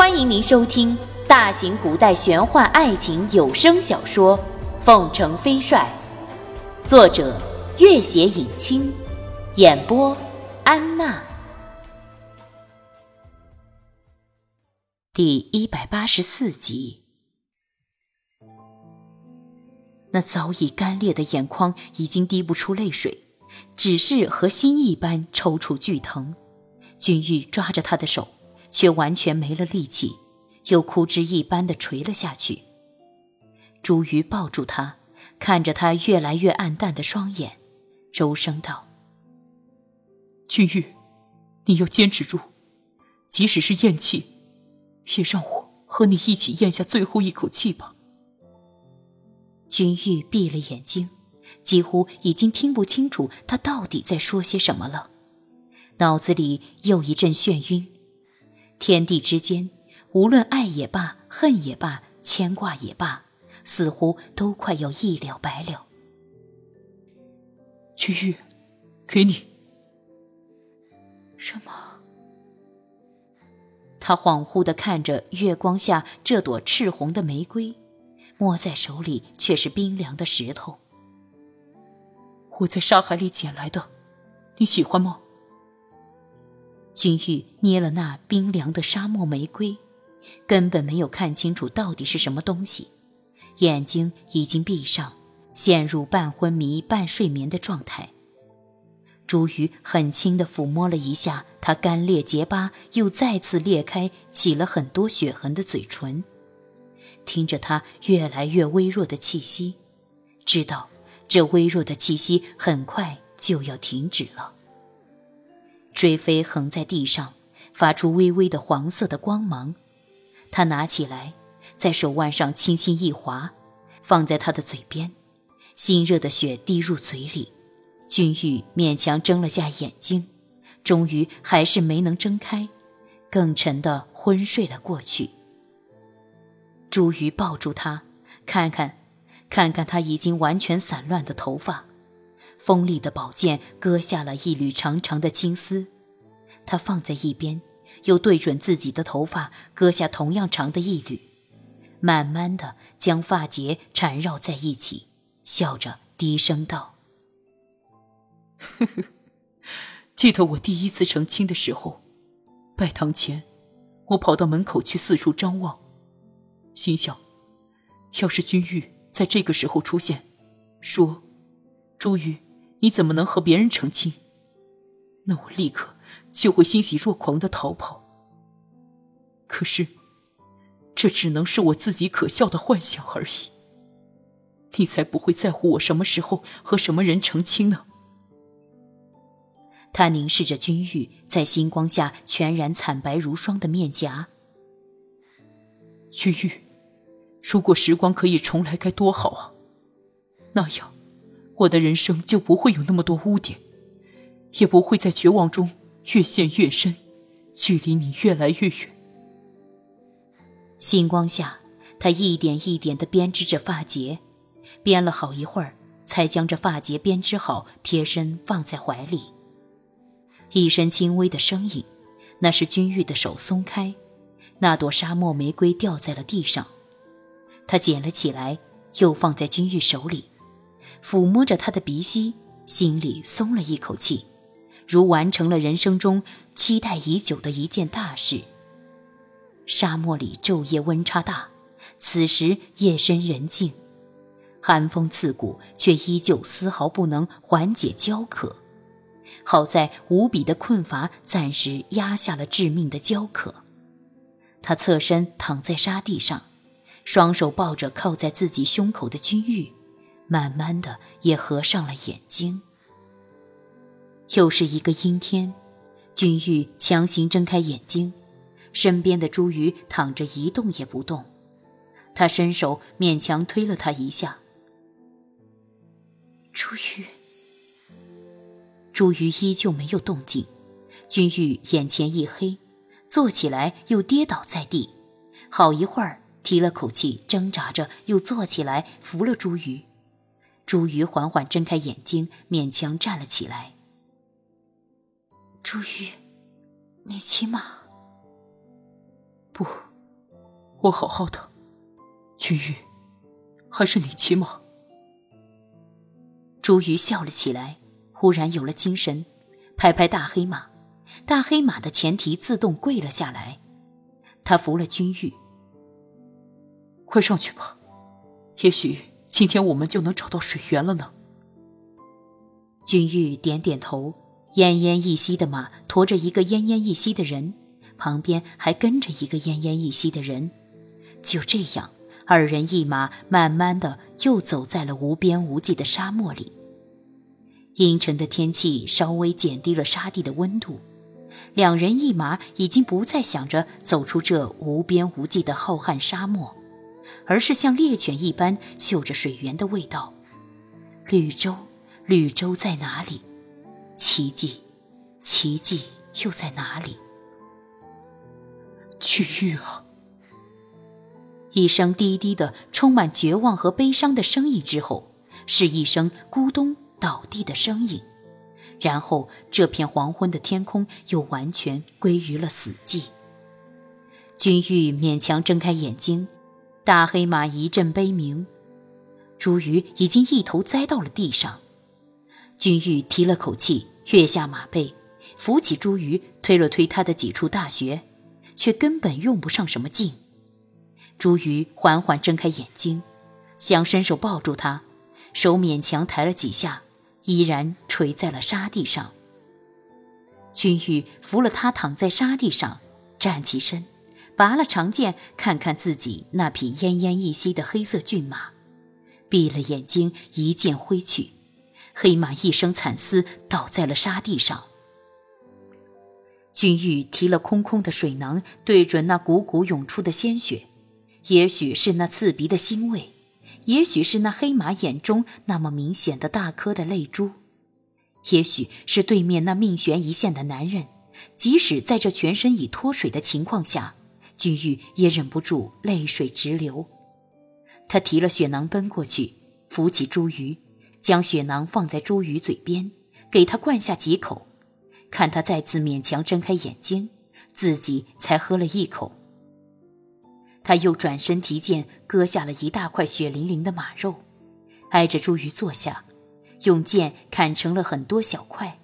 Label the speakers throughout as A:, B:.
A: 欢迎您收听大型古代玄幻爱情有声小说《凤城飞帅》，作者：月写影清，演播：安娜。第一百八十四集。那早已干裂的眼眶已经滴不出泪水，只是和心一般抽搐剧疼。君玉抓着他的手。却完全没了力气，又枯枝一般的垂了下去。朱瑜抱住他，看着他越来越暗淡的双眼，柔声道：“
B: 君玉，你要坚持住，即使是咽气，也让我和你一起咽下最后一口气吧。”
A: 君玉闭了眼睛，几乎已经听不清楚他到底在说些什么了，脑子里又一阵眩晕。天地之间，无论爱也罢，恨也罢，牵挂也罢，似乎都快要一了百了。
B: 君玉，给你。
A: 什么？他恍惚的看着月光下这朵赤红的玫瑰，摸在手里却是冰凉的石头。
B: 我在沙海里捡来的，你喜欢吗？
A: 君玉捏了那冰凉的沙漠玫瑰，根本没有看清楚到底是什么东西，眼睛已经闭上，陷入半昏迷半睡眠的状态。朱瑜很轻地抚摸了一下他干裂结巴又再次裂开、起了很多血痕的嘴唇，听着他越来越微弱的气息，知道这微弱的气息很快就要停止了。追飞横在地上，发出微微的黄色的光芒。他拿起来，在手腕上轻轻一划，放在他的嘴边。心热的血滴入嘴里，君玉勉强睁了下眼睛，终于还是没能睁开，更沉的昏睡了过去。朱瑜抱住他，看看，看看他已经完全散乱的头发。锋利的宝剑割下了一缕长长的青丝，他放在一边，又对准自己的头发割下同样长的一缕，慢慢的将发结缠绕在一起，笑着低声道：“
B: 呵呵，记得我第一次成亲的时候，拜堂前，我跑到门口去四处张望，心想，要是君玉在这个时候出现，说，朱玉。”你怎么能和别人成亲？那我立刻就会欣喜若狂的逃跑。可是，这只能是我自己可笑的幻想而已。你才不会在乎我什么时候和什么人成亲呢？
A: 他凝视着君玉在星光下全然惨白如霜的面颊。
B: 君玉，如果时光可以重来，该多好啊！那样。我的人生就不会有那么多污点，也不会在绝望中越陷越深，距离你越来越远。
A: 星光下，他一点一点地编织着发结，编了好一会儿，才将这发结编织好，贴身放在怀里。一声轻微的声音，那是君玉的手松开，那朵沙漠玫瑰掉在了地上，他捡了起来，又放在君玉手里。抚摸着他的鼻息，心里松了一口气，如完成了人生中期待已久的一件大事。沙漠里昼夜温差大，此时夜深人静，寒风刺骨，却依旧丝毫不能缓解焦渴。好在无比的困乏暂时压下了致命的焦渴。他侧身躺在沙地上，双手抱着靠在自己胸口的君玉。慢慢的，也合上了眼睛。又是一个阴天，君玉强行睁开眼睛，身边的朱瑜躺着一动也不动。他伸手勉强推了他一下。朱瑜，朱瑜依旧没有动静。君玉眼前一黑，坐起来又跌倒在地，好一会儿提了口气，挣扎着又坐起来扶了朱瑜。朱瑜缓缓睁开眼睛，勉强站了起来。朱瑜，你骑马？
B: 不，我好好的。君玉，还是你骑马。
A: 朱瑜笑了起来，忽然有了精神，拍拍大黑马，大黑马的前蹄自动跪了下来。他扶了君玉，
B: 快上去吧，也许今天我们就能找到水源了呢。
A: 君玉点点头，奄奄一息的马驮着一个奄奄一息的人，旁边还跟着一个奄奄一息的人。就这样，二人一马慢慢的又走在了无边无际的沙漠里。阴沉的天气稍微减低了沙地的温度，两人一马已经不再想着走出这无边无际的浩瀚沙漠，而是像猎犬一般嗅着水源的味道。绿洲。绿洲在哪里？奇迹，奇迹又在哪里？
B: 去玉啊！
A: 一声低低的、充满绝望和悲伤的声音之后，是一声咕咚倒地的声音，然后这片黄昏的天空又完全归于了死寂。君玉勉强睁开眼睛，大黑马一阵悲鸣，朱鱼已经一头栽到了地上。君玉提了口气，跃下马背，扶起朱鱼，推了推他的几处大穴，却根本用不上什么劲。朱鱼缓缓睁开眼睛，想伸手抱住他，手勉强抬了几下，依然垂在了沙地上。君玉扶了他躺在沙地上，站起身，拔了长剑，看看自己那匹奄奄一息的黑色骏马，闭了眼睛，一剑挥去。黑马一声惨嘶，倒在了沙地上。君玉提了空空的水囊，对准那汩汩涌出的鲜血，也许是那刺鼻的腥味，也许是那黑马眼中那么明显的大颗的泪珠，也许是对面那命悬一线的男人。即使在这全身已脱水的情况下，君玉也忍不住泪水直流。他提了血囊奔过去，扶起茱萸。将血囊放在朱鱼嘴边，给他灌下几口，看他再次勉强睁开眼睛，自己才喝了一口。他又转身提剑，割下了一大块血淋淋的马肉，挨着朱鱼坐下，用剑砍成了很多小块，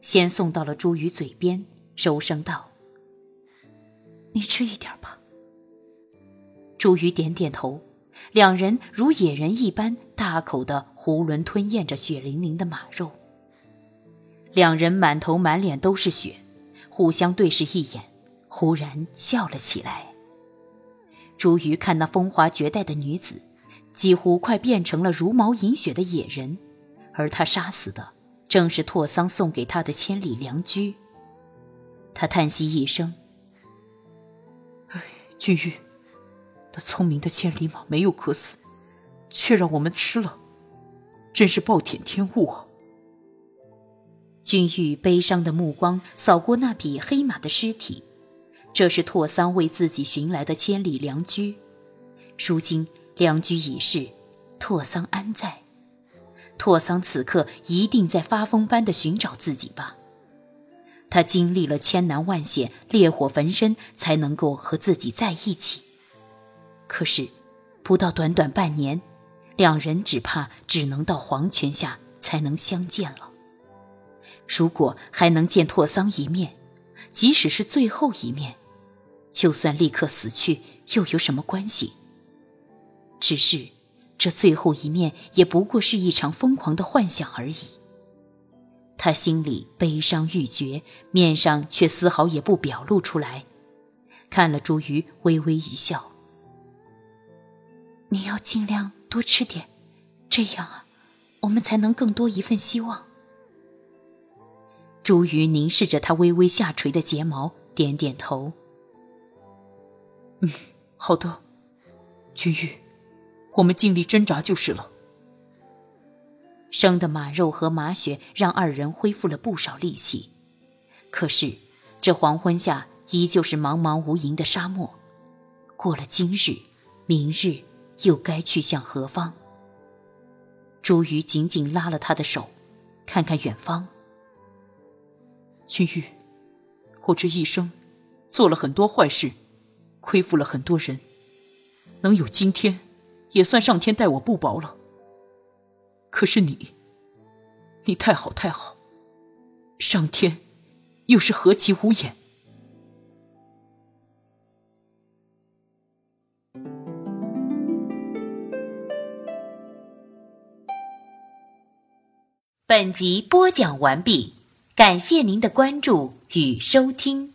A: 先送到了朱鱼嘴边，柔声道：“你吃一点吧。”朱鱼点点头。两人如野人一般大口的囫囵吞咽着血淋淋的马肉。两人满头满脸都是血，互相对视一眼，忽然笑了起来。朱瑜看那风华绝代的女子，几乎快变成了茹毛饮血的野人，而他杀死的正是拓桑送给他的千里良驹。他叹息一声：“
B: 唉，君玉。”那聪明的千里马没有渴死，却让我们吃了，真是暴殄天物啊！
A: 君玉悲伤的目光扫过那匹黑马的尸体，这是拓桑为自己寻来的千里良驹。如今良驹已逝，拓桑安在？拓桑此刻一定在发疯般的寻找自己吧？他经历了千难万险，烈火焚身，才能够和自己在一起。可是，不到短短半年，两人只怕只能到黄泉下才能相见了。如果还能见拓桑一面，即使是最后一面，就算立刻死去又有什么关系？只是，这最后一面也不过是一场疯狂的幻想而已。他心里悲伤欲绝，面上却丝毫也不表露出来。看了朱瑜，微微一笑。你要尽量多吃点，这样啊，我们才能更多一份希望。朱瑜凝视着他微微下垂的睫毛，点点头。
B: 嗯，好的，君玉，我们尽力挣扎就是了。
A: 生的马肉和马血让二人恢复了不少力气，可是这黄昏下依旧是茫茫无垠的沙漠。过了今日，明日。又该去向何方？朱瑜紧紧拉了他的手，看看远方。
B: 君玉，我这一生做了很多坏事，亏负了很多人，能有今天，也算上天待我不薄了。可是你，你太好太好，上天又是何其无眼。
A: 本集播讲完毕，感谢您的关注与收听。